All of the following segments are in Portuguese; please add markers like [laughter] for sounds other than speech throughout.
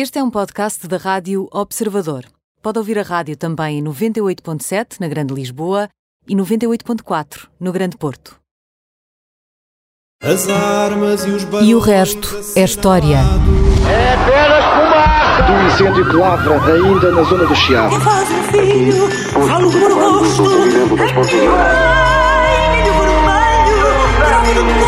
Este é um podcast da Rádio Observador. Pode ouvir a rádio também em 98.7 na Grande Lisboa e 98.4 no Grande Porto. As armas e os E o resto é história. É apenas fumaça! do incêndio que lavra ainda na zona do Chiado. faz um filho, falo por gosto. Ai, milho vermelho, prova do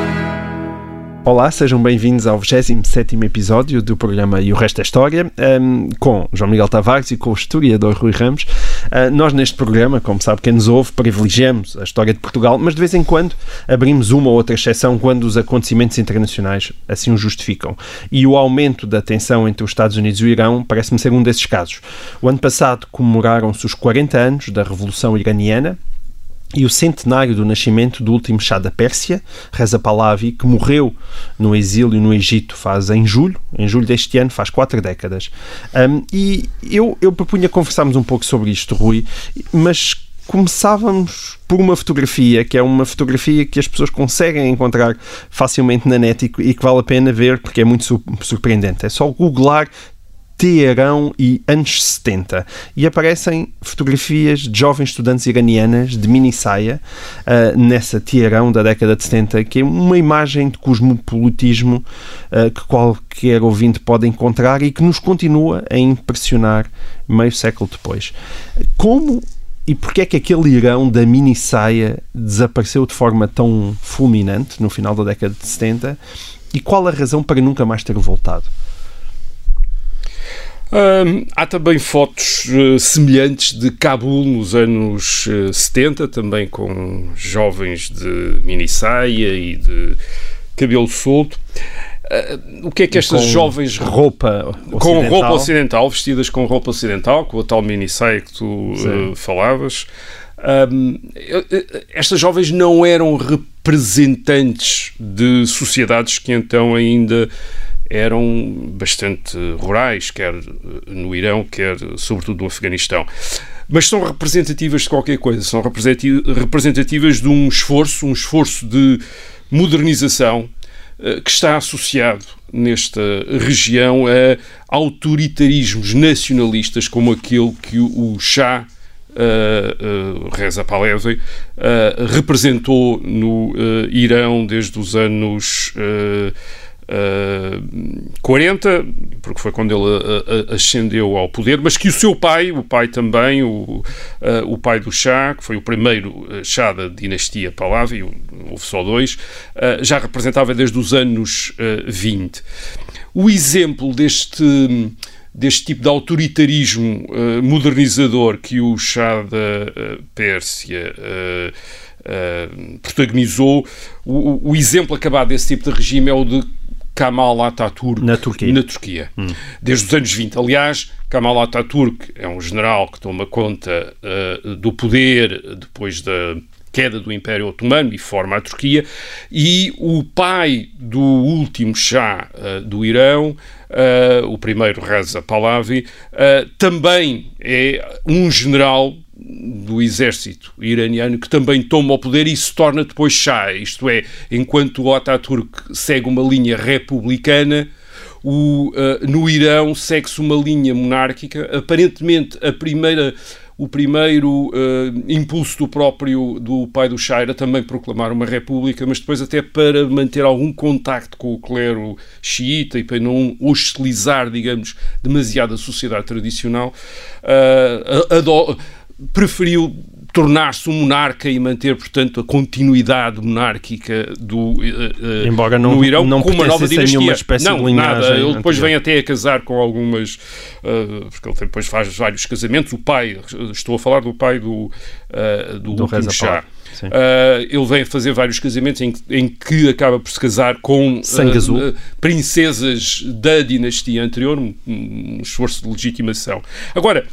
Olá, sejam bem-vindos ao 27º episódio do programa E o Resto é História, um, com João Miguel Tavares e com o historiador Rui Ramos. Uh, nós neste programa, como sabe quem nos ouve, privilegiamos a história de Portugal, mas de vez em quando abrimos uma ou outra exceção quando os acontecimentos internacionais assim o justificam. E o aumento da tensão entre os Estados Unidos e o Irão parece-me ser um desses casos. O ano passado comemoraram-se os 40 anos da Revolução Iraniana, e o centenário do nascimento do último Shah da Pérsia, Reza Pahlavi, que morreu no exílio no Egito faz em julho, em julho deste ano, faz quatro décadas. Um, e eu, eu propunha conversarmos um pouco sobre isto, Rui, mas começávamos por uma fotografia, que é uma fotografia que as pessoas conseguem encontrar facilmente na net e, que vale a pena ver porque é muito su- surpreendente. É só googlar Teherão e anos 70 e aparecem fotografias de jovens estudantes iranianas de mini saia ah, nessa Teherão da década de 70 que é uma imagem de cosmopolitismo ah, que qualquer ouvinte pode encontrar e que nos continua a impressionar meio século depois. Como e porquê é que aquele Irão da mini saia desapareceu de forma tão fulminante no final da década de 70 e qual a razão para nunca mais ter voltado? Hum, há também fotos eh, semelhantes de Cabul nos anos eh, 70, também com jovens de mini saia e de cabelo solto. Ah, o que é que estas com jovens roupa com ocidental. roupa ocidental, vestidas com roupa ocidental, com a tal mini saia que tu eh, falavas. Eh, eh, estas jovens não eram representantes de sociedades que então ainda eram bastante rurais, quer eh, no Irão, quer sobretudo no Afeganistão. Mas são representativas de qualquer coisa, são representativas de um esforço, um esforço de modernização eh, que está associado nesta região a autoritarismos nacionalistas como aquele que o Shah uh, uh, Reza Pahlavi uh, representou no Irão desde os anos uh, uh, 40, porque foi quando ele uh, ascendeu ao poder, mas que o seu pai, o pai também, o, uh, o pai do Shah, que foi o primeiro Shah da dinastia Pahlavi, houve só dois, já representava desde os anos uh, 20. O exemplo deste deste tipo de autoritarismo uh, modernizador que o Shah da uh, Pérsia uh, protagonizou, o, o, exemplo acabado desse tipo de regime é o de Kemal Atatürk Na Turquia. na Turquia, desde os anos 20. Aliás, Kemal Atatürk é um general que toma conta uh, do poder depois da queda do Império Otomano e forma a Turquia, e o pai do último Shah uh, do Irão, uh, o primeiro Reza Pahlavi, uh, também é um general do exército iraniano que também toma o poder e se torna depois Shah, isto é, enquanto o Ataturk segue uma linha republicana, o, uh, no Irão segue-se uma linha monárquica. Aparentemente, a primeira, o primeiro uh, impulso do próprio do pai do Shah era também proclamar uma república, mas depois até para manter algum contacto com o clero xiita e para não hostilizar, digamos, demasiado a sociedade tradicional, uh, preferiu tornar-se um monarca e manter, portanto, a continuidade monárquica do uh, uh, Embora não, no Irão não com uma nova dinastia. nenhuma espécie não, de nada. Ele depois anterior. vem até a casar com algumas... Uh, porque ele depois faz vários casamentos. O pai, estou a falar do pai do, do, Do último Shah. Uh, ele vem fazer vários casamentos em, que- em que acaba por se casar com uh, uh, princesas da dinastia anterior, um, um esforço de legitimação. Agora,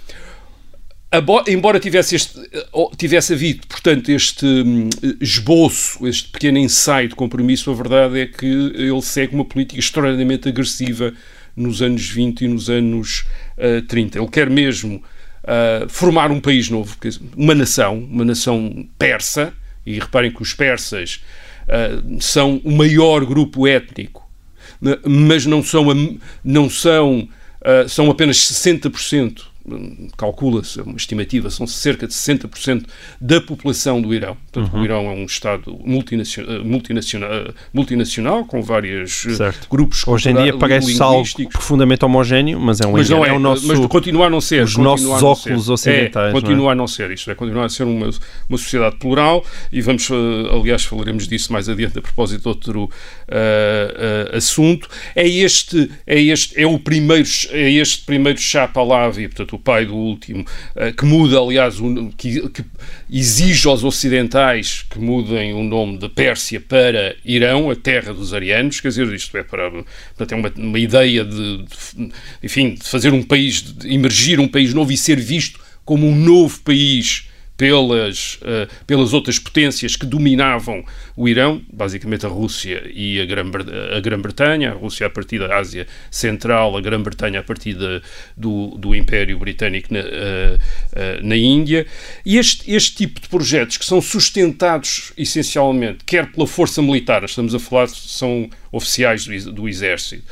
embora tivesse, este, oh, tivesse havido, portanto, este hum, esboço, este pequeno ensaio de compromisso, a verdade é que ele segue uma política extraordinariamente agressiva nos anos 20 e nos anos ah, 30. Ele quer mesmo uh, formar um país novo, uma nação, uma nação persa, e reparem que os persas uh, são o maior grupo étnico, mas não são, não são, uh, são apenas 60% calcula-se, é uma estimativa, são cerca de 60% da população do Irão. Portanto, uhum. o Irão é um Estado multinacional, multinacional, multinacional com vários eh, certo. grupos Hoje em dia parece algo profundamente homogéneo, mas é um mas não é, é o nosso, mas continua a não ser. Os nossos óculos ocidentais. É, continua é? a não ser. Isto é, continua a ser uma, uma sociedade plural e vamos, eh, aliás, falaremos disso mais adiante a propósito de outro uh, uh, assunto. É este, é este, é o primeiro, é este primeiro Shah Pahlavi, portanto, o pai do último, eh, que muda, aliás, que, que exige aos ocidentais que mudem o nome de Pérsia para Irão, a terra dos arianos, quer dizer, isto é para, para ter uma, uma ideia de, de, enfim, de fazer um país, de emergir um país novo e ser visto como um novo país pelas, uh, pelas outras potências que dominavam o Irão, basicamente a Rússia e a Grã-Bretanha, a, Grã a Rússia a partir da Ásia Central, a Grã-Bretanha a partir de, do, do Império Britânico na, uh, uh, na Índia. E este, este tipo de projetos que são sustentados essencialmente, quer pela força militar, estamos a falar, são oficiais do, do Exército,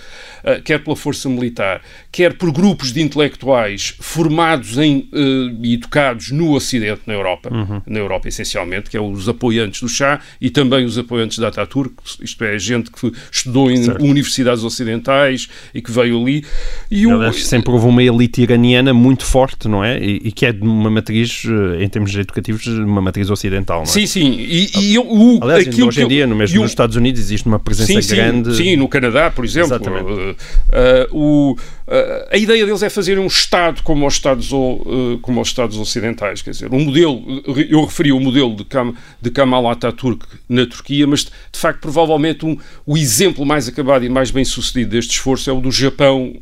quer pela força militar, quer por grupos de intelectuais formados em, uh, e educados no Ocidente, na Europa, uhum. na Europa essencialmente, que é os apoiantes do Chá e também os apoiantes da Ataturk, isto é, gente que estudou em certo. universidades ocidentais e que veio ali. E o... sempre houve uma elite iraniana muito forte, não é? E, e, que é de uma matriz, eh, em termos educativos, uma matriz ocidental, não é? Sim, sim. E, e o, Aliás, hoje em dia, no mesmo nos Estados Unidos, existe uma presença sim, grande. Sim, sim, no Canadá, por exemplo. Exatamente. Uh, o Uh, a ideia deles é fazer um Estado como os Estados, uh, como os Estados ocidentais, quer dizer, um modelo, eu referi o modelo de, Kam, de Kemal Atatürk na Turquia, mas de facto provavelmente um, o exemplo mais acabado e mais bem sucedido deste esforço é o do Japão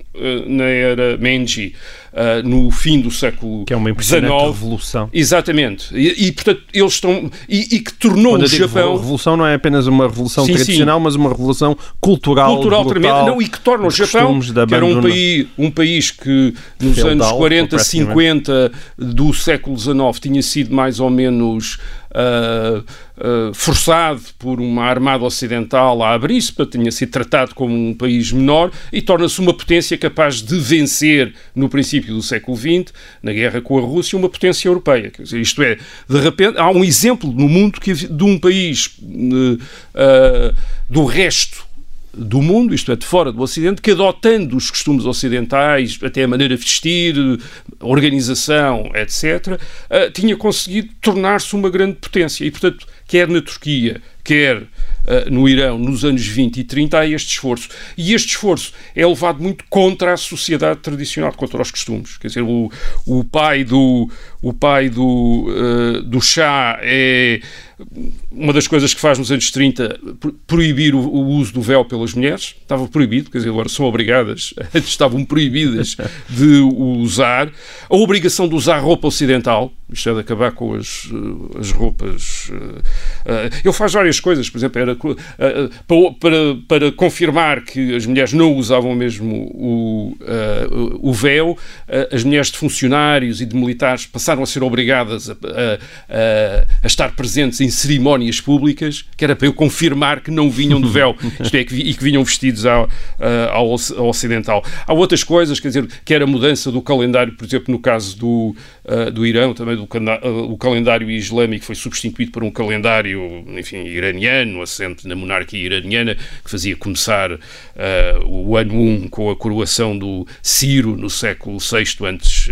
na era Meiji, no fim do século que é uma impressionante XIX. revolução. Exatamente, e, e, portanto eles estão e, e que tornou Quando o Japão. A revolução não é apenas uma revolução sim, tradicional, sim. mas uma revolução cultural, cultural brutal, não, e que torna o Japão, que era um país um país que nos Feudal, anos 40, 50 do século XIX tinha sido mais ou menos uh, uh, forçado por uma armada ocidental a abrir-se, tinha sido tratado como um país menor e torna-se uma potência capaz de vencer no princípio do século XX, na guerra com a Rússia, uma potência europeia. Dizer, isto é, de repente, há um exemplo no mundo que, de um país uh, do resto do mundo, isto é, de fora do Ocidente, que adotando os costumes ocidentais, até a maneira de vestir, organização, etc., uh, tinha conseguido tornar-se uma grande potência. E, portanto, quer na Turquia, quer uh, no Irão, nos anos 20 e 30, há este esforço. E este esforço é levado muito contra a sociedade tradicional, contra os costumes. Quer dizer, o, o pai do, o pai do, uh, do chá é uma das coisas que faz nos anos 30 proibir o, o, uso do véu pelas mulheres. Estava proibido, quer dizer, agora são obrigadas, [laughs] antes estavam proibidas de o usar. A obrigação de usar roupa ocidental, isto é de acabar com as, eh, as roupas. Uh, ele faz várias coisas, por exemplo, era, uh, para, para confirmar que as mulheres não usavam mesmo o, o véu, as mulheres de funcionários e de militares passaram a ser obrigadas a, a, a estar presentes em cerimónias públicas, que era para eu confirmar que não vinham de véu, [laughs] isto é, que, e que vinham vestidos ao, ao, ao, ocidental. Há outras coisas, quer dizer, que era a mudança do calendário, por exemplo, no caso do, uh, do Irão, também do uh, o calendário islâmico foi substituído por um calendário, enfim, iraniano, assente na monarquia iraniana, que fazia começar uh, o ano 1 com a coroação do Ciro no século VI antes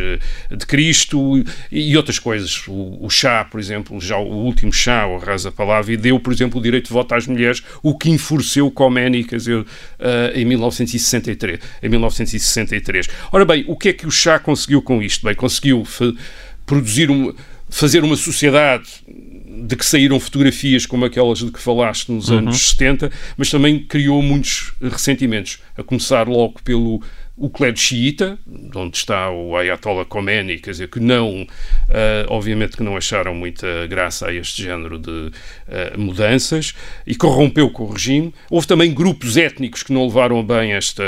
de Cristo e, outras coisas. O, o Shah, por exemplo, já o último Shah o Raza Pahlavi, deu, por exemplo, o direito de voto às mulheres, o que enfureceu Khomeini, quer dizer, em 1963. Em 1963. Ora bem, o que é que o Chá conseguiu com isto? Bem, conseguiu produzir um, fazer uma sociedade de que saíram fotografias como aquelas de que falaste nos uhum. anos 70, mas também criou muitos ressentimentos, a começar logo pelo o clero xiita, onde está o Ayatollah Khomeini, quer dizer, que não, uh, obviamente que não acharam muita graça a este género de uh, mudanças e corrompeu com o regime. Houve também grupos étnicos que não levaram bem esta,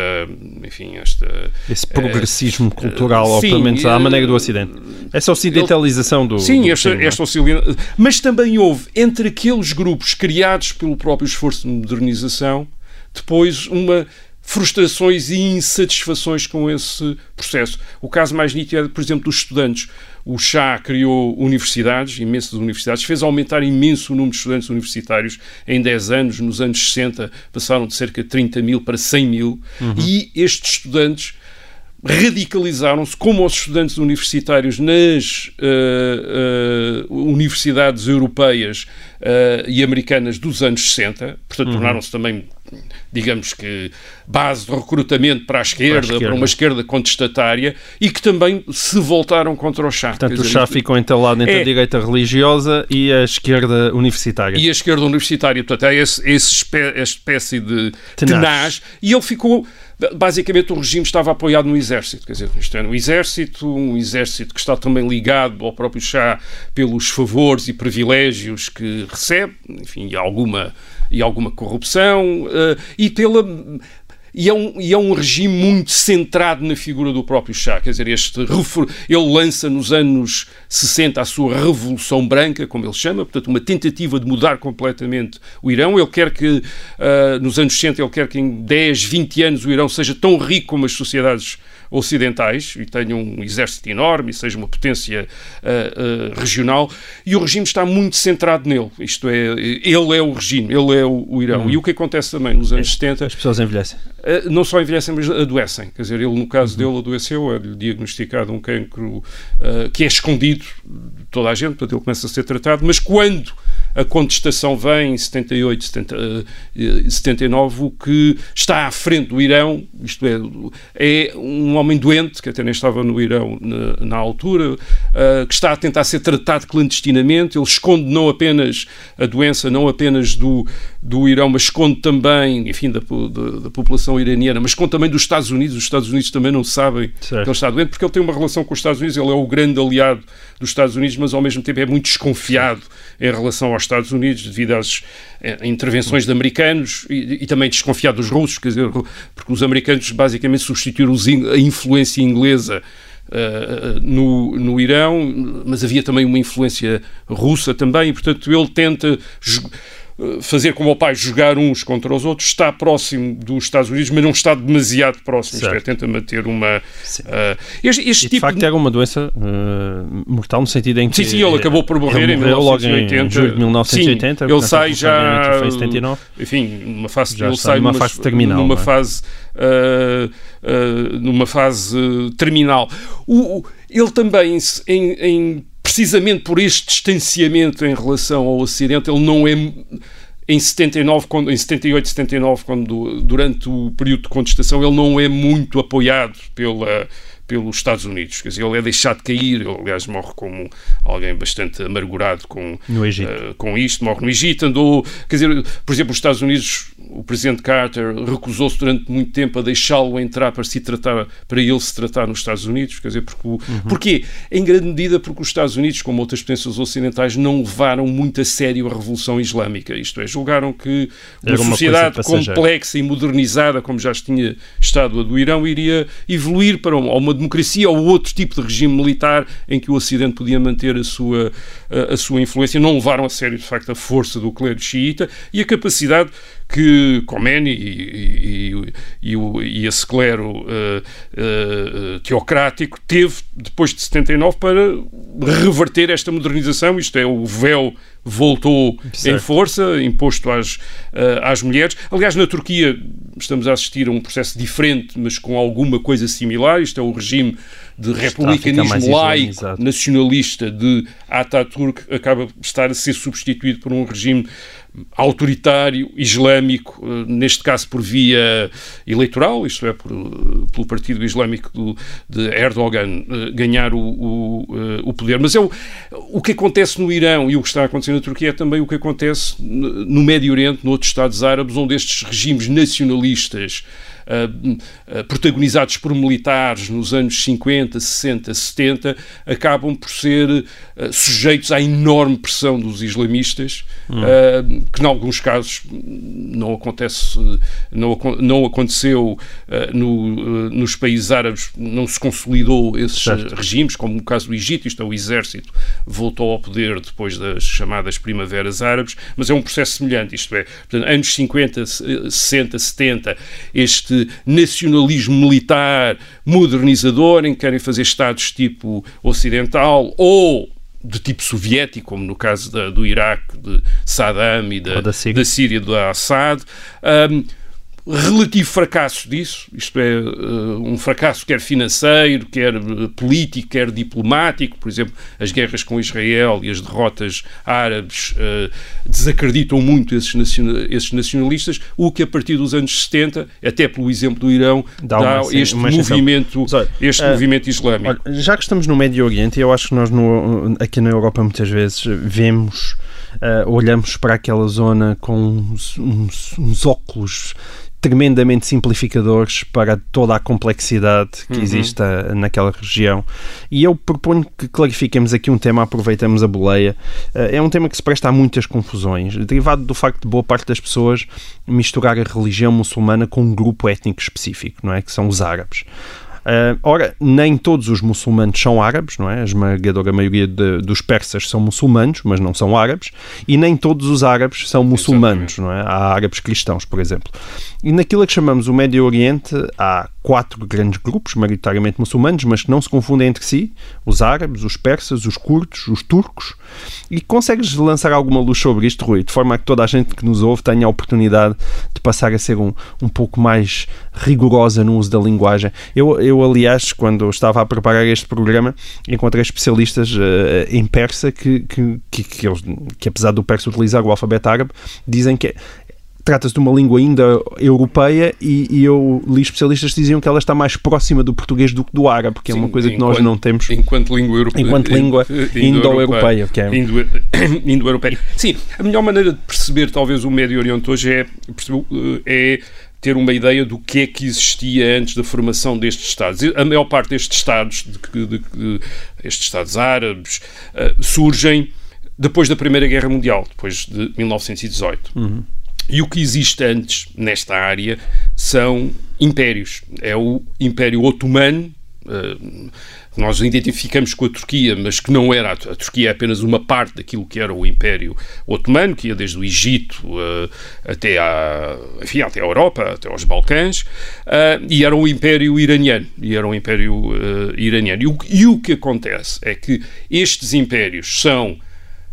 enfim, esta... Esse progressismo uh, cultural, menos à maneira do Ocidente. Essa ocidentalização do... Sim, do esta, regime, esta ocidentalização. Mas também houve, entre aqueles grupos criados pelo próprio esforço de modernização, depois uma frustrações e insatisfações com esse processo. O caso mais nítido é, por exemplo, dos estudantes. O Chá criou universidades, imensas universidades, fez aumentar imenso o número de estudantes universitários em 10 anos. Nos anos 60 passaram de cerca de 30 mil para 100 mil. Uhum. E estes estudantes radicalizaram-se como os estudantes universitários nas uh, uh, universidades europeias uh, e americanas dos anos 60, portanto, uhum. tornaram-se também, digamos que, base de recrutamento para a, esquerda, para a esquerda, para uma esquerda contestatária e que também se voltaram contra o Chá. Portanto, o Chá ficou entalado entre é, a direita religiosa e a esquerda universitária. E a esquerda universitária, portanto, é esse, esse espé espécie de tenaz. tenaz e ele ficou basicamente o regime estava apoiado no exército, quer dizer, isto é, no exército, um exército que está também ligado ao próprio Chá pelos favores e privilégios que recebe, enfim, alguma, e alguma corrupção, uh, e pela e é, um, e é um regime muito centrado na figura do próprio Chá. Quer dizer, este, ele lança nos anos 60 a sua Revolução Branca, como ele chama, portanto, uma tentativa de mudar completamente o Irão. Ele quer que, uh, nos anos 60, ele quer que em 10, 20 anos o Irão seja tão rico como as sociedades ocidentais e tenha um exército enorme e seja uma potência uh, uh, regional, e o regime está muito centrado nele. Isto é, ele é o regime, ele é o, o Irão. Uhum. E o que acontece também nos anos 70... As pessoas envelhecem. Uh, não só envelhecem, mas adoecem. Quer dizer, ele, no caso uhum. dele, adoeceu, é-lhe diagnosticado um cancro que é escondido toda a gente, portanto ele começa a ser tratado, mas quando a contestação vem em 78, 70, 79, o que está à frente do Irão, isto é, é um homem doente, que até nem estava no Irão na, na altura, uh, que está a tentar ser tratado clandestinamente, ele esconde não apenas a doença, não apenas do, do Irão, mas esconde também, enfim, da, da, da população iraniana, mas esconde também dos Estados Unidos, os Estados Unidos também não sabem certo. que ele está doente, porque ele tem uma relação com os Estados Unidos, ele é o grande aliado dos Estados Unidos, mas ao mesmo tempo é muito desconfiado em relação aos Estados Unidos devido às eh, intervenções de americanos e, e, também desconfiado dos russos, quer dizer, porque os americanos basicamente substituíram a influência inglesa Uh, no, no Irão, mas havia também uma influência russa também, e portanto ele tenta fazer como o pai, jogar uns contra os outros, está próximo dos Estados Unidos, mas não está demasiado próximo. Isto é, tenta manter uma. Uh, este, este tipo de facto, de... era uma doença uh, mortal, no sentido em que. Sim, sim, ele acabou por morrer em 1980. Em julho de 1980. Sim, ele sai já. Foi em 79. Enfim, numa fase. Já ele sai numa fase terminal. Numa é? fase. Uh, numa fase terminal. O, o, ele também, em, em precisamente por este distanciamento em relação ao Ocidente, ele não é em 79, quando, em 78, 79, quando, durante o período de contestação, ele não é muito apoiado pela, pelos Estados Unidos. Quer dizer, ele é deixado cair, ele, aliás, morre como alguém bastante amargurado com, uh, com isto, morre no Egito, andou, quer dizer, por exemplo, os Estados Unidos o presidente Carter recusou-se durante muito tempo a deixá-lo entrar para se tratar, para ele se tratar nos Estados Unidos, quer dizer, porque, uhum. porquê? Em grande medida porque os Estados Unidos, como outras potências ocidentais, não levaram muito a sério a Revolução Islâmica, isto é, julgaram que uma, uma sociedade complexa e modernizada, como já tinha estado a do Irão, iria evoluir para uma, democracia ou outro tipo de regime militar em que o Ocidente podia manter a sua, a, a sua influência, não levaram a sério, de facto, a força do clero xiita e a capacidade que Khomeini e, e, e, e esse clero uh, uh, teocrático teve depois de 79 para reverter esta modernização, isto é, o véu voltou certo. em força, imposto às, uh, às mulheres. Aliás, na Turquia estamos a assistir a um processo diferente, mas com alguma coisa similar. Isto é o regime de republicanismo laico, nacionalista de Ataturk, acaba de estar a ser substituído por um regime autoritário, islâmico, eh, neste caso por via eleitoral, isto é, por, eh, pelo Partido Islâmico do, de Erdogan eh, ganhar o, o, o poder. Mas é o, o que acontece no Irão e o que está a acontecer na Turquia é também o que acontece no Médio Oriente, noutros Estados Árabes, onde estes regimes nacionalistas protagonizados por militares nos anos 50, 60, 70, acabam por ser sujeitos à enorme pressão dos islamistas, hum. que em alguns casos não acontece, não, não aconteceu no, nos países árabes, não se consolidou esses certo. regimes, como no caso do Egito, isto é, o exército voltou ao poder depois das chamadas primaveras árabes, mas é um processo semelhante, isto é, portanto, anos 50, 60, 70, este nacionalismo militar modernizador em que querem fazer Estados tipo ocidental ou de tipo soviético, como no caso da, do Iraque, de Saddam e da, da, da Síria, do Assad. Um, relativo fracasso disso, isto é, uh, um fracasso quer financeiro, quer uh, político, quer diplomático, por exemplo, as guerras com Israel e as derrotas árabes uh, desacreditam muito esses, nacional, esses, nacionalistas, o que a partir dos anos 70, até pelo exemplo do Irão, dá, dá uma, este, movimento, este movimento islâmico. Olha, já que estamos no Médio Oriente, eu acho que nós no, aqui na Europa muitas vezes vemos, olhamos para aquela zona com uns, uns, uns óculos tremendamente simplificadores para toda a complexidade que uhum. existe naquela região. E eu proponho que clarifiquemos aqui um tema, aproveitamos a boleia. Eh, é um tema que se presta a muitas confusões, derivado do facto de boa parte das pessoas misturar a religião muçulmana com um grupo étnico específico, não é? Que são os árabes. Uh, ora, nem todos os muçulmanos são árabes, não é? A esmagadora maioria de, dos persas são muçulmanos, mas não são árabes, e nem todos os árabes são muçulmanos, não é? Há árabes cristãos, por exemplo. E naquilo que chamamos o Médio Oriente, há quatro grandes grupos, maioritariamente muçulmanos, mas que não se confundem entre si: os árabes, os persas, os curdos, os turcos. E consegues lançar alguma luz sobre isto, Rui, de forma a que toda a gente que nos ouve tenha a oportunidade de passar a ser um, um pouco mais rigorosa no uso da linguagem? Eu, eu, aliás, quando estava a preparar este programa, encontrei especialistas uh, em persa que, que, que, que, eles, que, apesar do persa utilizar o alfabeto árabe, dizem que trata-se de uma língua ainda europeia e, e, eu li especialistas que diziam que ela está mais próxima do português do que do árabe, porque Sim, é uma coisa que nós não temos. Enquanto língua europeia. Enquanto língua [laughs] indo-europeia. É... [coughs] Indo-europeia. Sim, a melhor maneira de perceber talvez o Médio Oriente hoje é, é ter uma ideia do que é que existia antes da formação destes Estados. A maior parte destes Estados, de, de, de, estes Estados árabes, uh, surgem depois da Primeira Guerra Mundial, depois de 1918. Uhum. E o que existe antes nesta área são impérios. É o Império Otomano, uh, nós identificamos com a Turquia, mas que não era. A Turquia é apenas uma parte daquilo que era o Império Otomano, que ia desde o Egito uh, até, à, enfim, até a Europa, até aos Balcãs, uh, e era o Império Iraniano. E era um Império Iraniano. E o, e o que acontece é que estes impérios são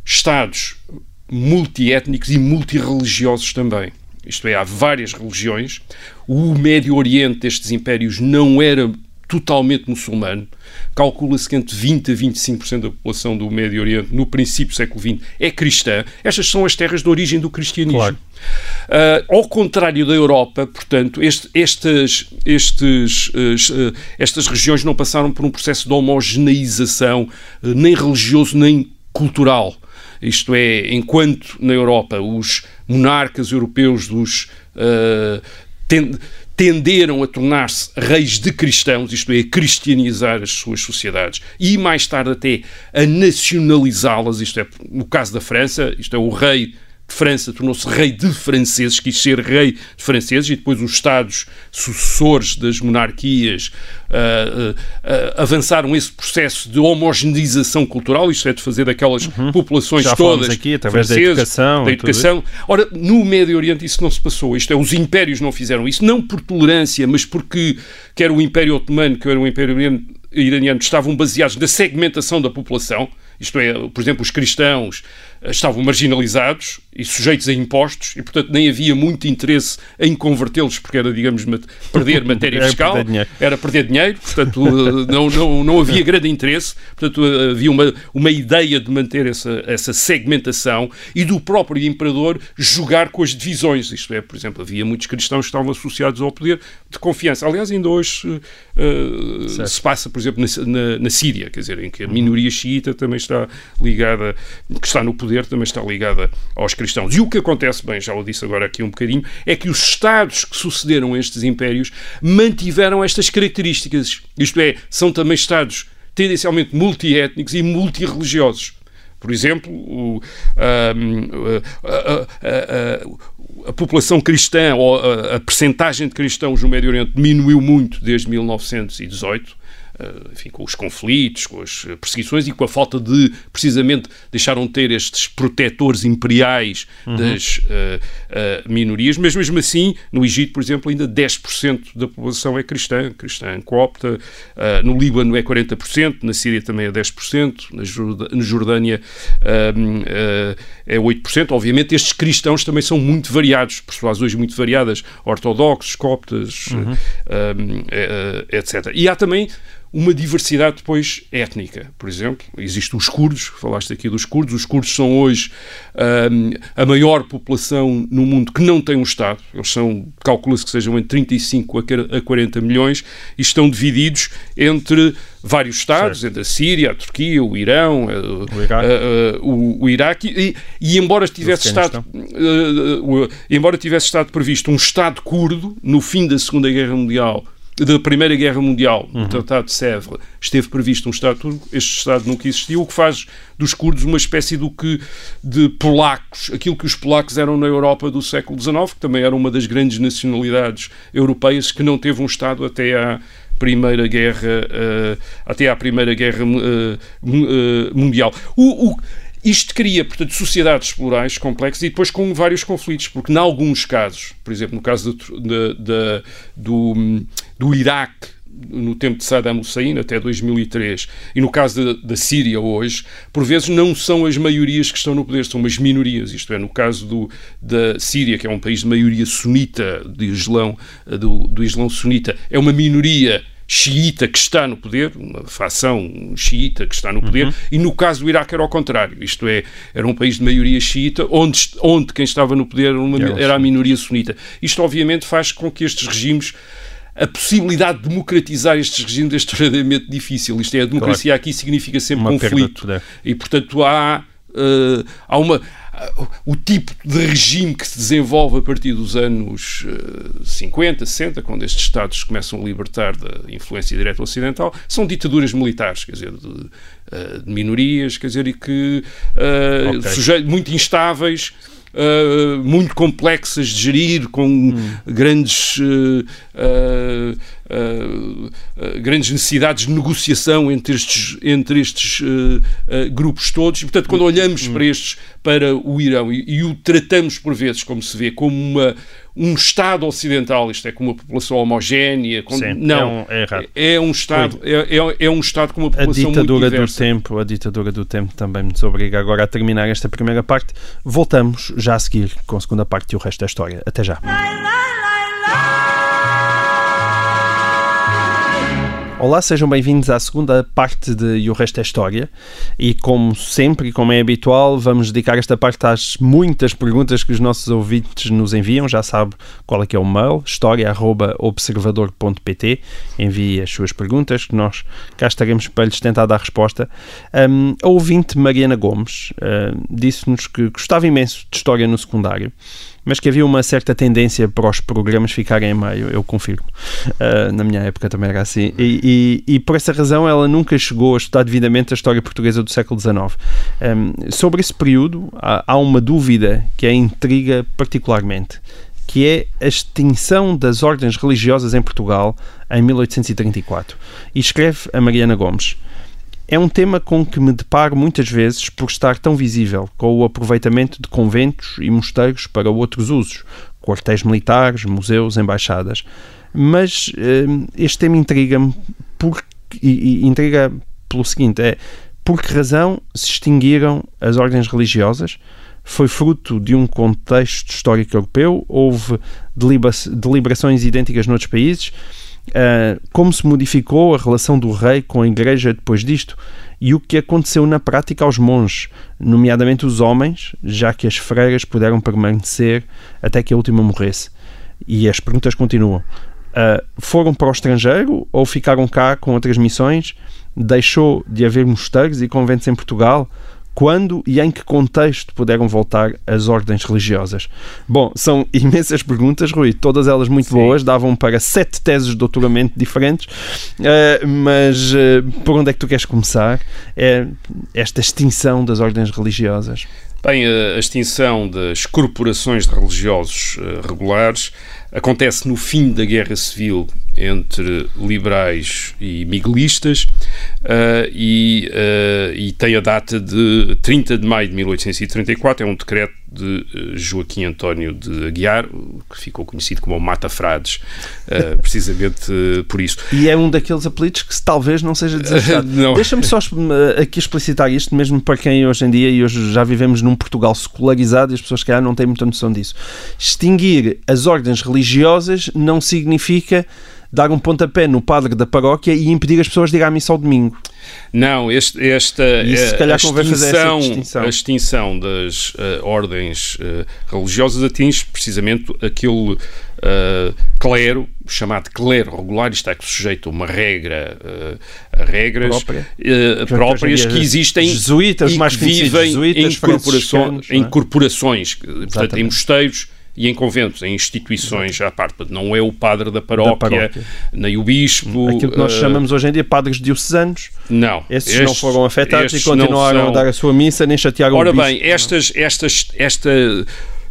Estados multiétnicos e multirreligiosos também. Isto é, há várias religiões. O Médio Oriente destes impérios não era totalmente muçulmano. Calcula-se que entre 20% a 25% da população do Médio Oriente, no princípio do século XX, é cristã. Estas são as terras de origem do cristianismo. Claro. Uh, ao contrário da Europa, portanto, este, estes, estes, uh, estas regiões não passaram por um processo de homogeneização, uh, nem religioso, nem cultural. Isto é, enquanto na Europa os monarcas europeus dos, uh, tenderam a tornar-se reis de cristãos, isto é, a cristianizar as suas sociedades. E mais tarde até a nacionalizá-las, isto é, no caso da França, isto é, o rei França tornou-se rei de franceses, quis ser rei de franceses, e depois os Estados sucessores das monarquias uh, uh, avançaram esse processo de homogeneização cultural, isto é, de fazer daquelas uhum. populações Já todas aqui, através da educação. Da educação. Ora, no Médio Oriente isso não se passou, isto é, os impérios não fizeram isso, não por tolerância, mas porque quer o Império Otomano, quer o Império Iraniano estavam baseados na segmentação da população, isto é, por exemplo, os cristãos estavam marginalizados e sujeitos a impostos e, portanto, nem havia muito interesse em convertê-los porque era, digamos, perder matéria [laughs] fiscal, era perder, era perder dinheiro, portanto, eh, não, não, não havia grande interesse, portanto, eh, havia uma, uma ideia de manter essa, essa segmentação e do próprio imperador jogar com as divisões, isto é, por exemplo, havia muitos cristãos que estavam associados ao poder de confiança. Aliás, ainda hoje uh, se passa, por exemplo, na, na, na, Síria, quer dizer, em que a minoria xiita também está ligada, que está no poder poder também está ligada aos cristãos. E o que acontece, bem, já o disse agora aqui um bocadinho, é que os Estados que sucederam estes impérios mantiveram estas características. Isto é, são também Estados tendencialmente multiétnicos e multirreligiosos. Por exemplo, o, a, a, a, a, população cristã ou a, a percentagem de cristãos no Médio Oriente diminuiu muito desde 1918 eh, enfim, com os conflitos, com as perseguições e com a falta de, precisamente, deixaram de ter estes protetores imperiais uhum. das uh, uh, minorias, mas mesmo assim, no Egito, por exemplo, ainda 10% da população é cristã, cristã copta, uh, no Líbano é 40%, na Síria também é 10%, na Jordânia é 8%. Obviamente, estes cristãos também são muito variados, persuasões muito variadas, ortodoxos, coptas, uhum. etc. E há também uma diversidade depois étnica. Por exemplo, existem os curdos, falaste aqui dos curdos, os curdos são hoje um, a maior população no mundo que não tem um Estado, eles são, calcula-se que sejam entre 35 a 40 milhões e estão divididos entre vários Estados, certo. entre a Síria, a Turquia, o Irão, o Iraque, uh, uh, o, o Iraque e, e, embora tivesse estado uh, embora tivesse estado previsto um Estado curdo no fim da Segunda Guerra Mundial da Primeira Guerra Mundial, uhum. o Tratado de Sèvres, esteve previsto um Estado turco, este Estado nunca existiu, o que faz dos curdos uma espécie do que de polacos, aquilo que os polacos eram na Europa do século XIX, que também era uma das grandes nacionalidades europeias que não teve um Estado até à Primeira Guerra, uh, até à Primeira Guerra uh, uh, Mundial. O, o, isto cria, portanto, sociedades plurais complexas e depois com vários conflitos, porque, em alguns casos, por exemplo, no caso de, do, do Iraque, no tempo de Saddam Hussein, até 2003, e no caso da, Síria hoje, por vezes não são as maiorias que estão no poder, são as minorias. Isto é, no caso do, da Síria, que é um país de maioria sunita, de islão, do, do islão sunita, é uma minoria xiita que está no poder, uma facção xiita que está no poder, uhum. e no caso do Iraque era ao contrário, isto é, era um país de maioria xiita, onde, onde quem estava no poder era, uma, era a minoria sunita. Isto obviamente faz com que estes regimes a possibilidade de democratizar estes regimes é extremamente difícil. Isto é, a democracia claro. aqui significa sempre uma conflito. E, portanto, há, uh, há uma o tipo de regime que se desenvolve a partir dos anos 50, eh, 60, quando estes Estados começam a libertar da influência direta ocidental, são ditaduras militares, quer dizer, de, eh, de minorias, quer dizer, e que okay. muito instáveis. Uh, muito complexas de gerir, com hum. grandes uh, uh, grandes necessidades de negociação entre estes, entre estes grupos todos. E, portanto, quando olhamos hum. para estes, para o Irão e, e, o tratamos por vezes, como se vê, como uma, um Estado ocidental, isto é, com uma população homogénea, com, Sim, não, é um, é, é um Estado, é, é, é, um Estado com uma população a ditadura do tempo, a ditadura do tempo também nos obriga agora a terminar esta primeira parte. Voltamos já a seguir com a segunda parte e o resto da história. Até já. Olá, sejam bem-vindos à segunda parte de E o Resto é História. E como sempre e como é habitual, vamos dedicar esta parte às muitas perguntas que os nossos ouvintes nos enviam. Já sabe qual é que é o mail, história.observador.pt. Envie as suas perguntas, que nós cá estaremos para lhes tentar dar resposta. Um, a ouvinte Mariana Gomes uh, disse-nos que gostava imenso de História no secundário mas que havia uma certa tendência para os programas ficarem em meio, eu confirmo. Uh, na minha época também era assim. E, e, e, por essa razão ela nunca chegou a estudar devidamente a história portuguesa do século XIX. Um, sobre esse período, há, há uma dúvida que a intriga particularmente que é a extinção das ordens religiosas em Portugal em 1834. E escreve a Mariana Gomes. É um tema com que me deparo muitas vezes por estar tão visível, com o aproveitamento de conventos e mosteiros para outros usos, quartéis militares, museus, embaixadas. Mas uh, este tema intriga-me e intriga pelo seguinte: é por que razão se extinguiram as ordens religiosas? Foi fruto de um contexto histórico europeu? Houve deliberações idênticas noutros países? Uh, como se modificou a relação do rei com a igreja depois disto e o que aconteceu na prática aos monges, nomeadamente os homens, já que as freiras puderam permanecer até que a última morresse. E as perguntas continuam. Uh, foram para o estrangeiro ou ficaram cá com outras missões? Deixou de haver mosteiros e conventos em Portugal? Quando e em que contexto puderam voltar as ordens religiosas? Bom, são [laughs] imensas perguntas, Rui, todas elas muito Sim. boas, davam para sete teses de doutoramento diferentes, eh, mas eh, por onde é que tu queres começar? É esta extinção das ordens religiosas. Bem, a a extinção das corporações de religiosos eh, regulares acontece no fim da Guerra Civil entre liberais e miguelistas eh, e, eh, e tem a data de 30 de maio de 1834, é um decreto de eh, Joaquim António de Aguiar, que ficou conhecido como o Mata Frades, eh, [laughs] precisamente por isso. E é um daqueles apelidos que talvez não seja desejado. [laughs] Deixa-me só aqui explicitar isto, mesmo para quem hoje em dia, e hoje já vivemos num Portugal secularizado e as pessoas que não têm muita noção disso. Extinguir as ordens religiosas não significa dar um pontapé no padre da paróquia e impedir as pessoas de ir à missa ao domingo. Não, este, esta Isso, se eh, calhar a, convém fazer essa extinção, distinção. a extinção das eh, ordens eh, religiosas atinge precisamente aquele eh, clero, chamado clero regular, isto é que sujeito a uma regra, a regras Própria. eh, próprias que existem jesuítas, e mais que conhecidos vivem jesuítas, em, corporações, franciscanos, em é? corporações, portanto, em mosteiros e em conventos, em instituições à parte. Não é o padre da paróquia, paróquia. nem o bispo. Aquilo que nós eh, chamamos hoje em dia padres diocesanos, Não. esses, não foram afetados e estes continuaram a são- dar a sua missa, nem chatearam Ora o bispo. bem, estas, estas, esta,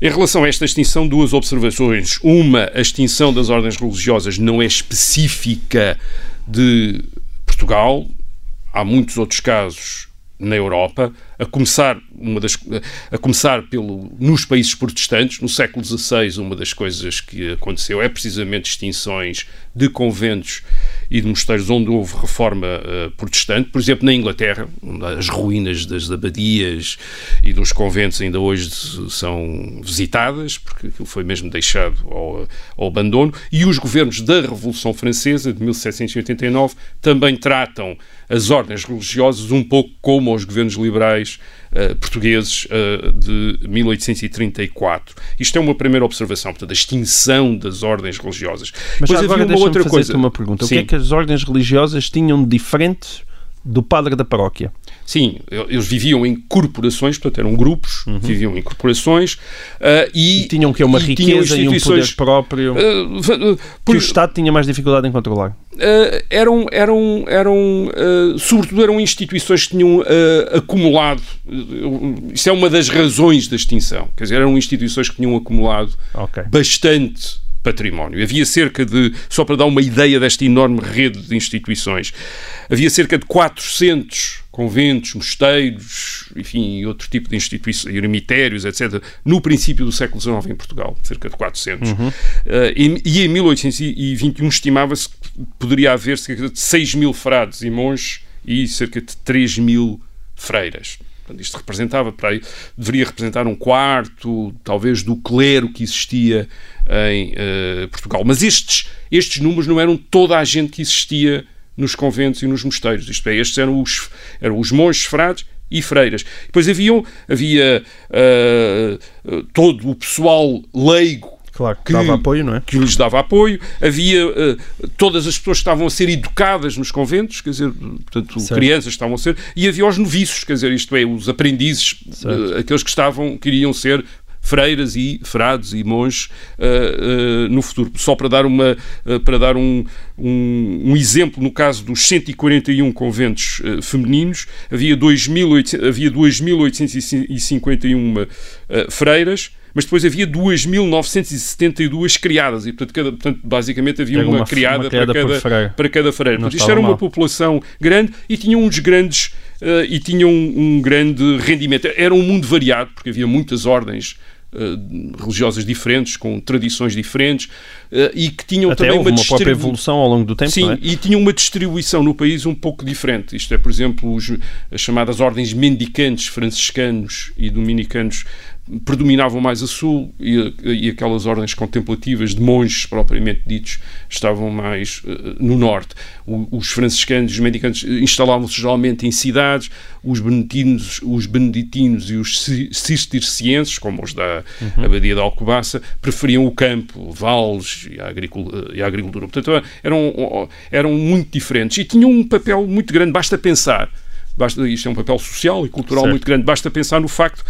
em relação a esta extinção, duas observações. Uma, a extinção das ordens religiosas não é específica de Portugal. Há muitos outros casos na Europa, a começar, uma das, a começar pelo, nos países protestantes. No século XVI, uma das coisas que aconteceu é precisamente extinções de conventos e de mosteiros onde houve reforma eh, protestante. Por exemplo, na Inglaterra, as ruínas das abadias e dos conventos ainda hoje são visitadas, porque aquilo foi mesmo deixado ao, ao abandono. E os governos da Revolução Francesa, de 1789, também tratam as ordens religiosas um pouco como os governos liberais eh, portugueses eh, de 1834. Isto é uma primeira observação, portanto, a extinção das ordens religiosas. Mas Depois agora havia uma outra coisa. uma pergunta. O que Sim. é que as ordens religiosas tinham de diferente do padre da paróquia? Sim, eles viviam em corporações, portanto eram grupos, viviam em corporações ah, e, Uhum. E tinham que uma e riqueza e um poder instituições, próprio ah, va- ah, que por- o Estado tinha mais dificuldade em controlar. ah, eram, eram, eram sobretudo eram instituições que tinham acumulado, isso é uma das razões da extinção, quer dizer, eram instituições que tinham acumulado Ok. bastante património. Havia cerca de, só para dar uma ideia desta enorme rede de instituições, havia cerca de 400 conventos, mosteiros, enfim, outro tipo de instituições, eremitérios, etc., no princípio do século XIX em Portugal, cerca de 400. Eh, e, e em 1821 estimava-se que poderia haver cerca de 6 mil frades e monges e cerca de 3 mil freiras. Portanto, isto representava, para aí, deveria representar um quarto, talvez, do clero que existia em eh, Portugal. Mas estes, estes números não eram toda a gente que existia nos conventos e nos mosteiros. Isto é, estes eram os, eram os monges, frades e freiras. Depois haviam, havia eh, todo o pessoal leigo Claro, que- dava apoio, não é? que lhes dava apoio, havia eh, todas as pessoas que estavam a ser educadas nos conventos, quer dizer, portanto, Certo. crianças estavam a ser, e havia os noviços, quer dizer, isto é, os aprendizes, eh, aqueles que estavam, queriam ser freiras e frades e monges eh, eh, no futuro. Só para dar, uma, eh, para dar um, um, um exemplo, no caso dos 141 conventos femininos, havia 2.800 havia 2.851 eh, freiras, mas depois havia 2.972 criadas e, portanto, cada, portanto basicamente havia uma, uma- criada, uma criada para, cada, freira. para cada freira. Portanto, isto era uma mal. população grande e tinham uns grandes e tinham um, um grande rendimento. Era um mundo variado, porque havia muitas ordens eh, religiosas diferentes, com tradições diferentes eh, e que tinham Até também uma, uma própria evolução ao longo do tempo, Sim, é? e tinha uma distribuição no país um pouco diferente. Isto é, por exemplo, os, as chamadas ordens mendicantes franciscanos e dominicanos predominavam mais a sul e, e aquelas ordens contemplativas de monges propriamente ditos estavam mais eh, no norte. O- os franciscanos os mendicantes instalavam-se geralmente em cidades, os beneditinos, os beneditinos e os ci- cistercienses, como os da Abadia de Alcobaça, preferiam o campo, vales e a, agricul- e a agricultura. Portanto, eram, eram muito diferentes e tinham um papel muito grande. Basta pensar basta, isto é um papel social e cultural Certo. muito grande, basta pensar no facto,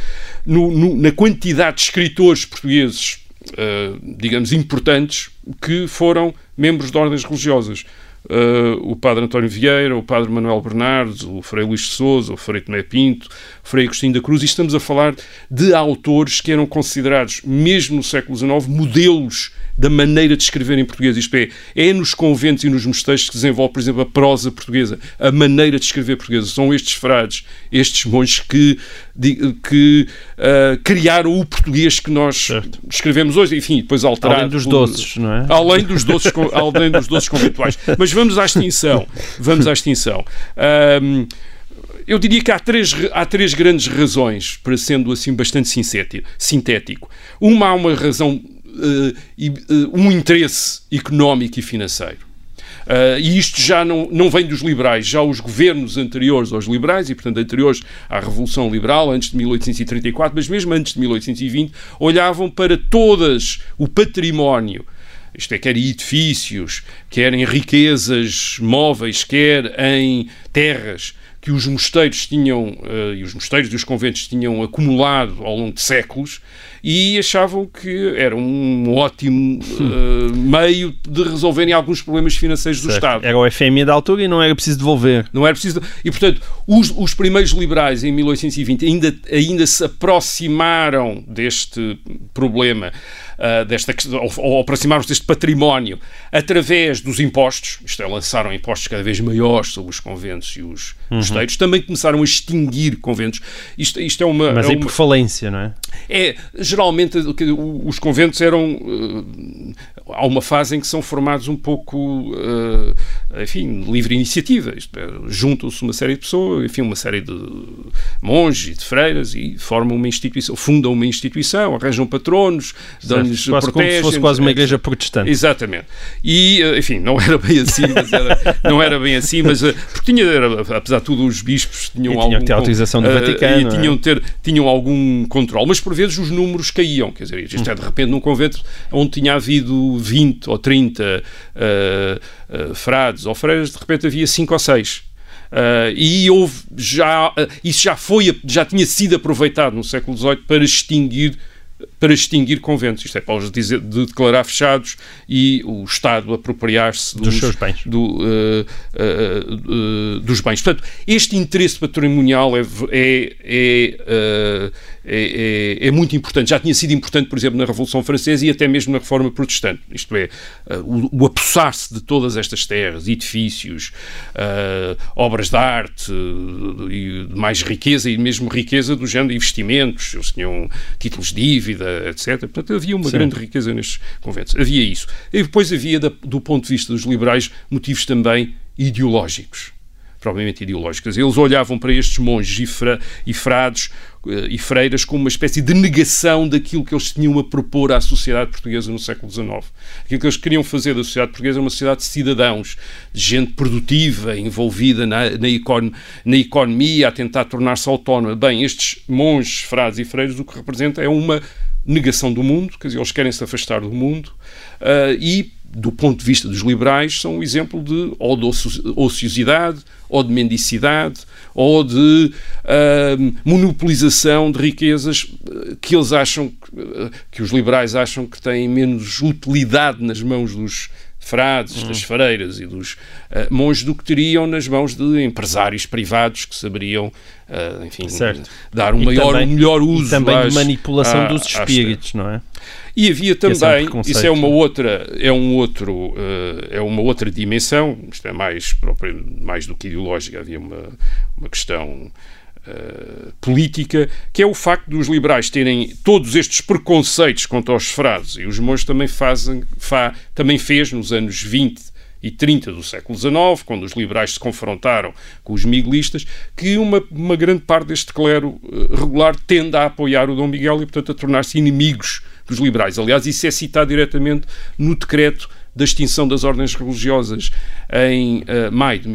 no- no- na quantidade de escritores portugueses, eh, digamos, importantes, que foram membros de ordens religiosas. Eh, o padre António Vieira, o padre Manuel Bernardes, o Frei Luís de Souza, o Frei Tomé Pinto, o Frei Agostinho da Cruz, e estamos a falar de autores que eram considerados, mesmo no século XIX, modelos da maneira de escrever em português. Isto é, é nos conventos e nos mosteiros que se desenvolve, por exemplo, a prosa portuguesa, a maneira de escrever portuguesa. São estes frades, estes monges que, que ah, criaram o português que nós Certo. escrevemos hoje, enfim, depois alterado. Além dos por- doces, não é? Além dos doces, além dos doces conventuais. [laughs] Mas vamos à extinção. Vamos à extinção. Ahm, eu diria que há três, há três grandes razões, para sendo assim bastante sintético. Uma, há uma razão, um interesse económico e financeiro. Ah, e isto já não, não vem dos liberais, já os governos anteriores aos liberais, e portanto anteriores à Revolução Liberal, antes de 1834, mas mesmo antes de 1820, olhavam para todas o património, isto é, quer em edifícios, quer em riquezas móveis, quer em terras, que os mosteiros tinham, eh, e os mosteiros e os conventos tinham acumulado ao longo de séculos, e achavam que era um ótimo eh, meio de resolverem alguns problemas financeiros do Certo. Estado. Era o FMI da altura e não era preciso devolver. Não era preciso. E, portanto, os, os primeiros liberais em 1820 ainda, ainda se aproximaram deste problema, ah, desta, ou, ou aproximaram-se deste património através dos impostos, isto é, lançaram impostos cada vez maiores sobre os conventos e os Uhum. mosteiros, também começaram a extinguir conventos. Isto, isto é uma. Mas é aí uma- por falência, não é? é, geralmente os conventos eram. eh, há uma fase em que são formados um pouco, eh, enfim, livre iniciativa. É, Juntam-se uma série de pessoas, enfim, uma série de monges e de freiras e formam uma instituição, fundam uma instituição, arranjam patronos, Quase como se protegem. fosse quase uma igreja protestante. Exatamente. E, eh, enfim, não era bem assim, era, não era bem assim, mas eh, porque tinha, era, apesar de tudo, os bispos tinham tinham algum ter autorização do eh, Vaticano, E é? tinham, ter, tinham algum controle, mas por vezes os números caíam, quer dizer, isto é de repente num convento onde tinha havido 20 ou 30 eh, eh, frades ou freiras, de repente havia 5 ou 6. e houve já, eh, isso já foi, já tinha sido aproveitado no século XVIII para extinguir para extinguir conventos, isto é, para os dizer, de declarar fechados e o Estado apropriar-se Dos seus bens. do, eh, eh, eh, dos bens. Portanto, este interesse patrimonial é, é, é, é, é- é muito importante. Já tinha sido importante, por exemplo, na Revolução Francesa e até mesmo na Reforma Protestante. Isto é, o, o apossar-se de todas estas terras, edifícios, obras de arte e de mais riqueza e mesmo riqueza do género de investimentos. Eles tinham títulos de dívida, etc. Portanto, havia uma Sim. grande riqueza nestes conventos. Havia isso. E depois havia, do ponto de vista dos liberais, motivos também ideológicos. Provavelmente ideológicos. Eles olhavam para estes monges e, fra, e frados eh, e freiras como uma espécie de negação daquilo que eles tinham a propor à sociedade portuguesa no século XIX. Aquilo que eles queriam fazer da sociedade portuguesa era uma sociedade de cidadãos, de gente produtiva, envolvida na, na, econ, na economia, a tentar tornar-se autónoma. Bem, estes monges, frades e freiras o que representa é uma negação do mundo, quer dizer, eles querem se afastar do mundo ah, e, do ponto de vista dos liberais, são um exemplo de ou de ocio- ociosidade, ou de mendicidade, ou de ah, monopolização de riquezas ah, que eles acham, que, ah, que os liberais acham que têm menos utilidade nas mãos dos frades, das freiras e dos ah, monges do que teriam nas mãos de empresários privados que saberiam, ah, enfim, Certo. dar um E maior, também- um melhor uso E também às- de manipulação à- dos espíritos, não é? e havia é também, preconceito. isso é uma outra, é um outro, eh, é uma outra dimensão, isto é mais, próprio- mais do que ideológica, havia uma, uma questão eh, política, que é o facto dos liberais terem todos estes preconceitos contra os frades, e os monges também fazem, fa, também fez nos anos 20 e 30 do século XIX, quando os liberais se confrontaram com os miguelistas, que uma, uma grande parte deste clero eh, regular tende a apoiar o Dom Miguel e, portanto, a tornar-se inimigos dos liberais. Aliás, isso é citado diretamente no decreto da extinção das ordens religiosas em eh, maio de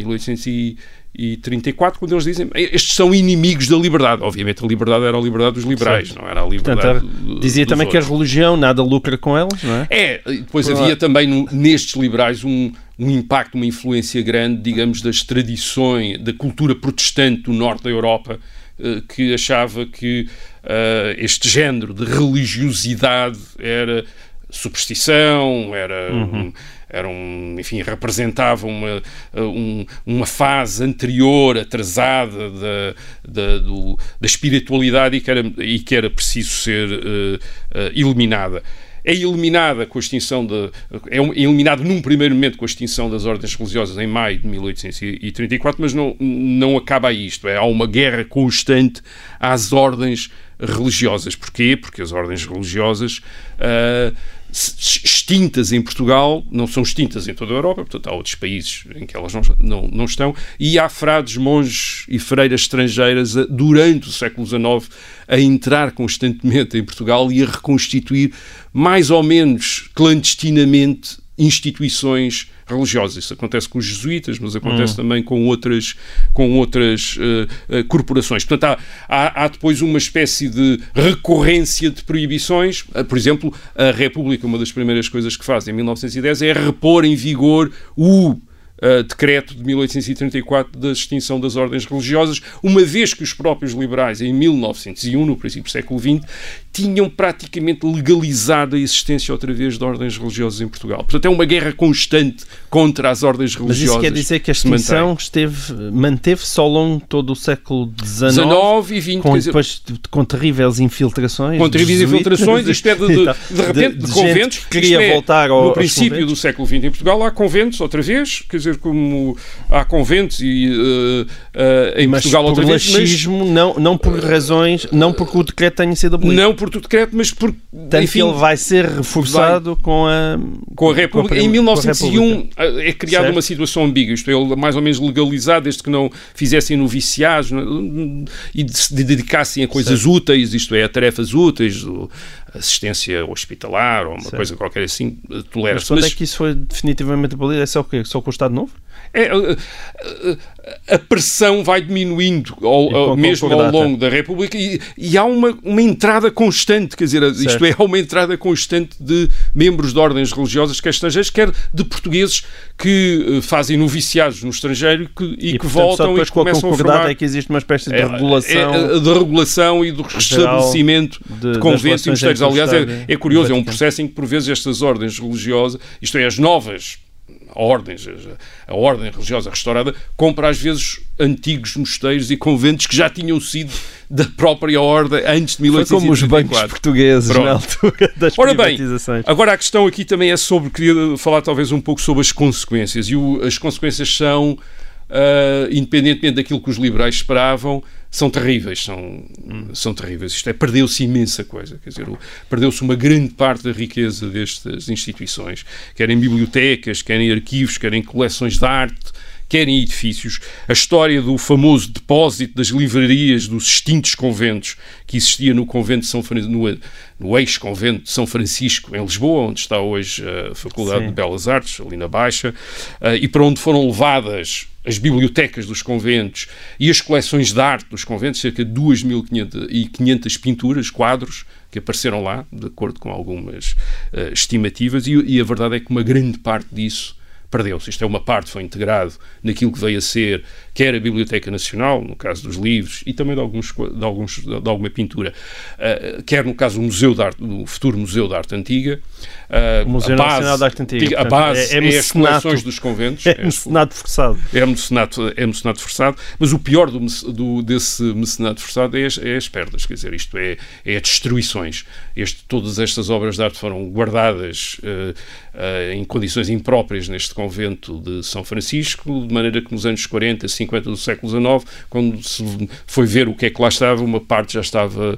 1834, quando eles dizem estes são inimigos da liberdade. Obviamente, a liberdade era a liberdade dos liberais, não era a liberdade. Portanto, dizia também que a outros. religião nada lucra com elas, não é? É, e depois Claro. havia também no- nestes liberais um, um impacto, uma influência grande, digamos, das tradições, da cultura protestante do norte da Europa, uh, que achava que uh, este género de religiosidade era superstição, era, uhum. um, era um, enfim, representava uma, um, uma fase anterior, atrasada da, da, do, da espiritualidade e que, era, e que era preciso ser uh, uh, eliminada é eliminada com a extinção de, é eliminado num primeiro momento com a extinção das ordens religiosas em maio de 1834, mas não, não acaba isto. É, há uma guerra constante às ordens religiosas. Porquê? Porque as ordens religiosas uh, extintas em Portugal, não são extintas em toda a Europa, portanto há outros países em que elas não, não, não estão, e há frades, monges e freiras estrangeiras a, durante o século XIX a entrar constantemente em Portugal e a reconstituir mais ou menos clandestinamente instituições religiosas. Isso acontece com os jesuítas, mas acontece hum. também com outras, com outras uh, uh, corporações. Portanto, há, há, há, depois uma espécie de recorrência de proibições. Uh, por exemplo, a República, uma das primeiras coisas que faz em 1910 é repor em vigor o uh, decreto de 1834 da extinção das ordens religiosas, uma vez que os próprios liberais, em 1901, no princípio do século XX, tinham praticamente legalizado a existência outra vez de ordens religiosas em Portugal. Portanto, é uma guerra constante contra as ordens religiosas. Mas isso quer dizer que a extinção esteve, manteve-se ao longo de todo o século XIX, XIX e XX. Com, dizer, depois, com terríveis infiltrações. Com terríveis infiltrações, isto é de, de, de repente, de, de conventos. Que queria é, voltar ao, No princípio do século XX em Portugal há conventos outra vez, quer dizer, como há conventos e, uh, uh, em mas Portugal outra vez. Mas não, não por razões, não porque o decreto tenha sido abolido. Não por decreto, mas por. Tanto enfim, ele vai ser reforçado vai, com a. Com a República. Com a, em 1901 é criada uma situação ambígua, isto é, ele mais ou menos legalizado, desde que não fizessem noviciados e se dedicassem a coisas certo. úteis, isto é, a tarefas úteis, assistência hospitalar ou uma certo. coisa qualquer assim, tolera-se. Mas quando mas, é que isso foi definitivamente abolido? É só o quê? Só com o Estado Novo? É, a pressão vai diminuindo ao, mesmo ao longo da República e, e, há uma, uma entrada constante, quer dizer, certo. isto é, há uma entrada constante de membros de ordens religiosas, quer estrangeiros, quer de portugueses que uh, fazem noviciados no estrangeiro e que, e e, que portanto, voltam e que começam a formar... é que existe uma espécie de é, regulação... É, de regulação e do restabelecimento de, de conventos e mosteiros. Aliás, é, é curioso, é um processo em que, por vezes, estas ordens religiosas, isto é, as novas ordens, a ordem religiosa restaurada, compra às vezes antigos mosteiros e conventos que já tinham sido da própria ordem antes de 1834. Foi como os bancos portugueses Pronto. na altura das Ora bem, agora a questão aqui também é sobre, queria falar talvez um pouco sobre as consequências, e o, as consequências são, uh, independentemente daquilo que os liberais esperavam, são terríveis, são, são terríveis. Isto é, perdeu-se imensa coisa, quer dizer, perdeu-se uma grande parte da riqueza destas instituições, querem bibliotecas, querem arquivos, querem coleções de arte, querem edifícios. A história do famoso depósito das livrarias dos extintos conventos que existia no convento de São no, no ex-convento de São Francisco, em Lisboa, onde está hoje a Faculdade Sim. de Belas Artes, ali na Baixa, uh, e para onde foram levadas as bibliotecas dos conventos e as coleções de arte dos conventos, cerca de 2.500 pinturas, quadros, que apareceram lá, de acordo com algumas uh, estimativas, e, e, a verdade é que uma grande parte disso perdeu-se. Isto é uma parte, foi integrado naquilo que veio a ser quer a Biblioteca Nacional, no caso dos livros, e também de, alguns, de, alguns, de alguma pintura, uh, quer no caso do Museu de Arte, do futuro Museu de Arte Antiga. Uh, o Museu base, Nacional de Arte Antiga. A base é, é, é as coleções dos conventos. [laughs] É, é mecenato forçado. É mecenato, é mecenato forçado, mas o pior do, do, desse mecenato forçado é as, é as perdas, quer dizer, isto é, é as destruições. Este, todas estas obras de arte foram guardadas uh, uh, em condições impróprias neste convento de São Francisco, de maneira que nos anos 40, 50, 50 do século XIX, quando se foi ver o que é que lá estava, uma parte já estava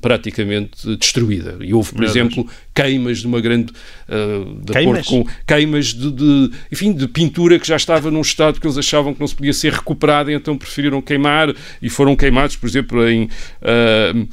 praticamente destruída. E houve, por Meu exemplo, Deus. queimas de uma grande. Uh, de queimas? com queimas de, de, enfim, de pintura que já estava num estado que eles achavam que não se podia ser recuperada, então preferiram queimar e foram queimados, por exemplo, em, uh,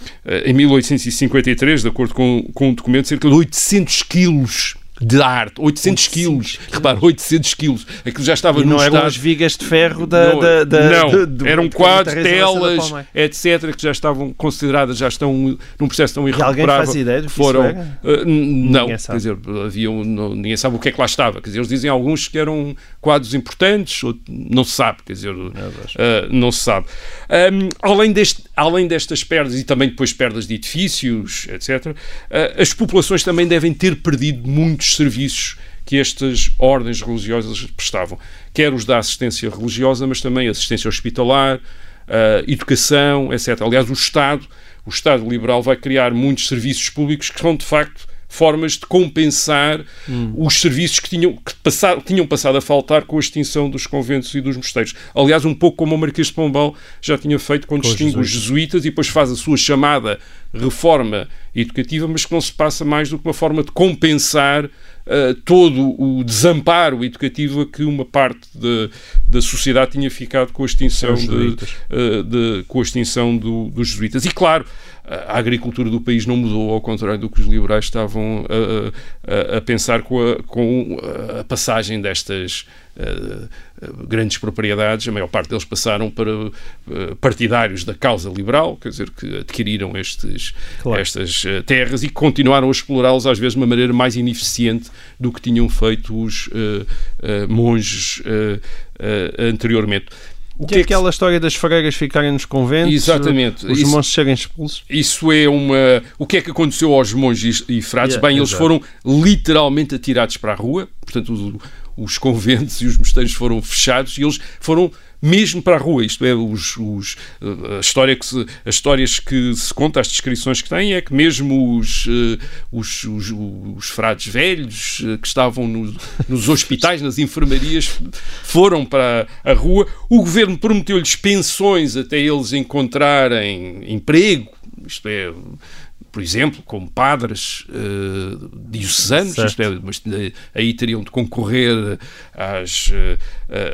em 1853, de acordo com, com um documento, cerca de 800 quilos de arte, 800 quilos. Repara, 800 quilos. Aquilo já estava E não eram estado... as vigas de ferro da. Não, da, da- não, de- do- eram quadros, telas, etc., que já estavam consideradas, já estão num processo tão E alguém irrecuperável. faz ideia do que foram? Uh, não, Ninguém quer dizer, havia um- não- ninguém sabe o que é que lá estava. Quer dizer, eles dizem alguns que eram quadros importantes, outros, não se sabe, quer dizer, uh, não se sabe. Um, além, deste, além destas perdas e também depois perdas de edifícios, etc., uh, as populações também devem ter perdido muitos serviços que estas ordens religiosas prestavam, quer os da assistência religiosa, mas também assistência hospitalar, uh, educação, etc. Aliás, o Estado, o Estado liberal vai criar muitos serviços públicos que são, de facto, formas de compensar os serviços que, tinham, que passar- tinham passado a faltar com a extinção dos conventos e dos mosteiros. Aliás, um pouco como o Marquês de Pombal já tinha feito quando Com os distingue os jesuítas e depois faz a sua chamada reforma educativa, mas que não se passa mais do que uma forma de compensar uh, todo o desamparo educativo a que uma parte de- da sociedade tinha ficado com a extinção, de, uh, de- com a extinção do- dos jesuítas. E claro, a agricultura do país não mudou, ao contrário do que os liberais estavam a, a- a pensar com a, com a passagem destas uh, uh, grandes propriedades. A maior parte deles passaram para uh, partidários da causa liberal, quer dizer, que adquiriram estes, Claro. estas terras e continuaram a explorá-los, às vezes, de uma maneira mais ineficiente do que tinham feito os uh, uh, monges uh, anteriormente. O E aquela história das freiras ficarem nos conventos, Exatamente. os Isso- monstros serem expulsos. Isso é uma. O que é que aconteceu aos monges e frades? Yeah, Bem, eles foram literalmente atirados para a rua, portanto, os, os conventos e os mosteiros foram fechados e eles foram mesmo para a rua. Isto é, os, os, eh, a história que se, as histórias que se conta, as descrições que têm, é que mesmo os, eh, os, os, os frades velhos eh, que estavam no- nos hospitais, nas enfermarias, foram para a rua. O governo prometeu-lhes pensões até eles encontrarem emprego, isto é, por exemplo, como padres eh, diocesanos, isto é, mas eh, aí teriam de concorrer às,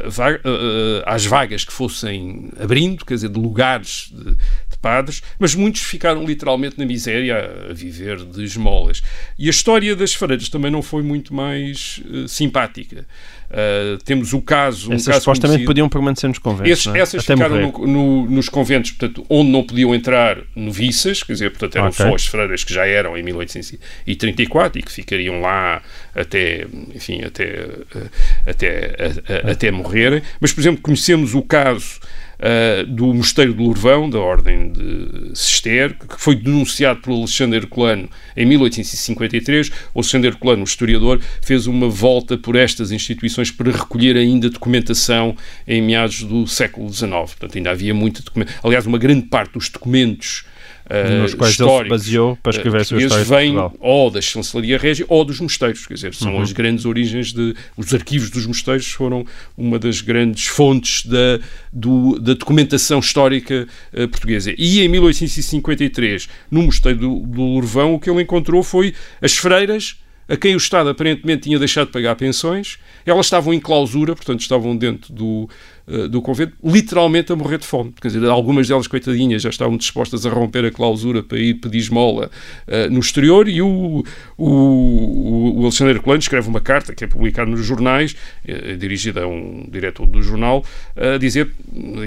va- eh, eh, às vagas que fossem abrindo, quer dizer, de lugares de padres, mas muitos ficaram literalmente na miséria a, viver de esmolas. E a história das freiras também não foi muito mais eh, simpática. Eh, temos o caso. um Essas caso supostamente conhecido- podiam permanecer nos conventos. esses- é? essas Até ficaram no- no- nos conventos, portanto, onde não podiam entrar noviças, quer dizer, portanto, eram Ok. só as freiras que já eram em 1834 e que ficariam lá até, enfim, até, eh, até, a- a- até morrerem. Mas, por exemplo, conhecemos o caso eh, do Mosteiro de Lourvão, da Ordem de Cister, que foi denunciado por Alexandre Herculano em 1853. O Alexandre Herculano, o historiador, fez uma volta por estas instituições para recolher ainda documentação em meados do século XIX. Portanto, ainda havia muita documentação. Aliás, uma grande parte dos documentos eh, Nos quais ele se baseou para escrever a sua portugueses história vêm ou da chancelaria régia ou dos mosteiros, quer dizer, são Uhum. as grandes origens de... Os arquivos dos mosteiros foram uma das grandes fontes da, do- da documentação histórica eh, portuguesa. E em 1853, no mosteiro do, do Lourvão, o que ele encontrou foi as freiras a quem o Estado aparentemente tinha deixado de pagar pensões, elas estavam em clausura, portanto estavam dentro do, eh, do convento, literalmente a morrer de fome. Quer dizer, algumas delas, coitadinhas, já estavam dispostas a romper a clausura para ir pedir esmola eh, no exterior e o, o, o Alexandre Herculano escreve uma carta que é publicada nos jornais, eh, dirigida a um diretor do jornal, a dizer,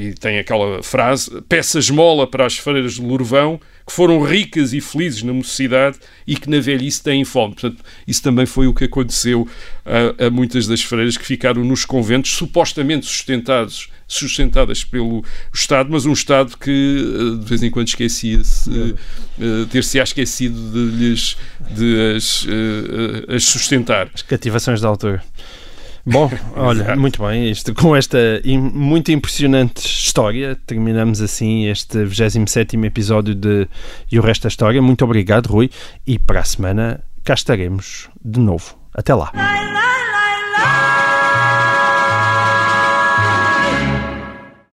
e tem aquela frase, peça esmola para as freiras de Lourvão, que foram ricas e felizes na mocidade e que na velhice têm fome. Portanto, isso também foi o que aconteceu a, a muitas das freiras que ficaram nos conventos, supostamente sustentados, sustentadas pelo Estado, mas um Estado que eh, de vez em quando esquecia-se, eh, ter-se-á esquecido de lhes de as, eh, as sustentar. As cativações da altura. Bom, [laughs] olha, muito bem, isto, com esta im- muito impressionante história, terminamos assim este 27 episódio de E o Resto da História. Muito obrigado, Rui, e para a semana cá estaremos de novo. Até lá.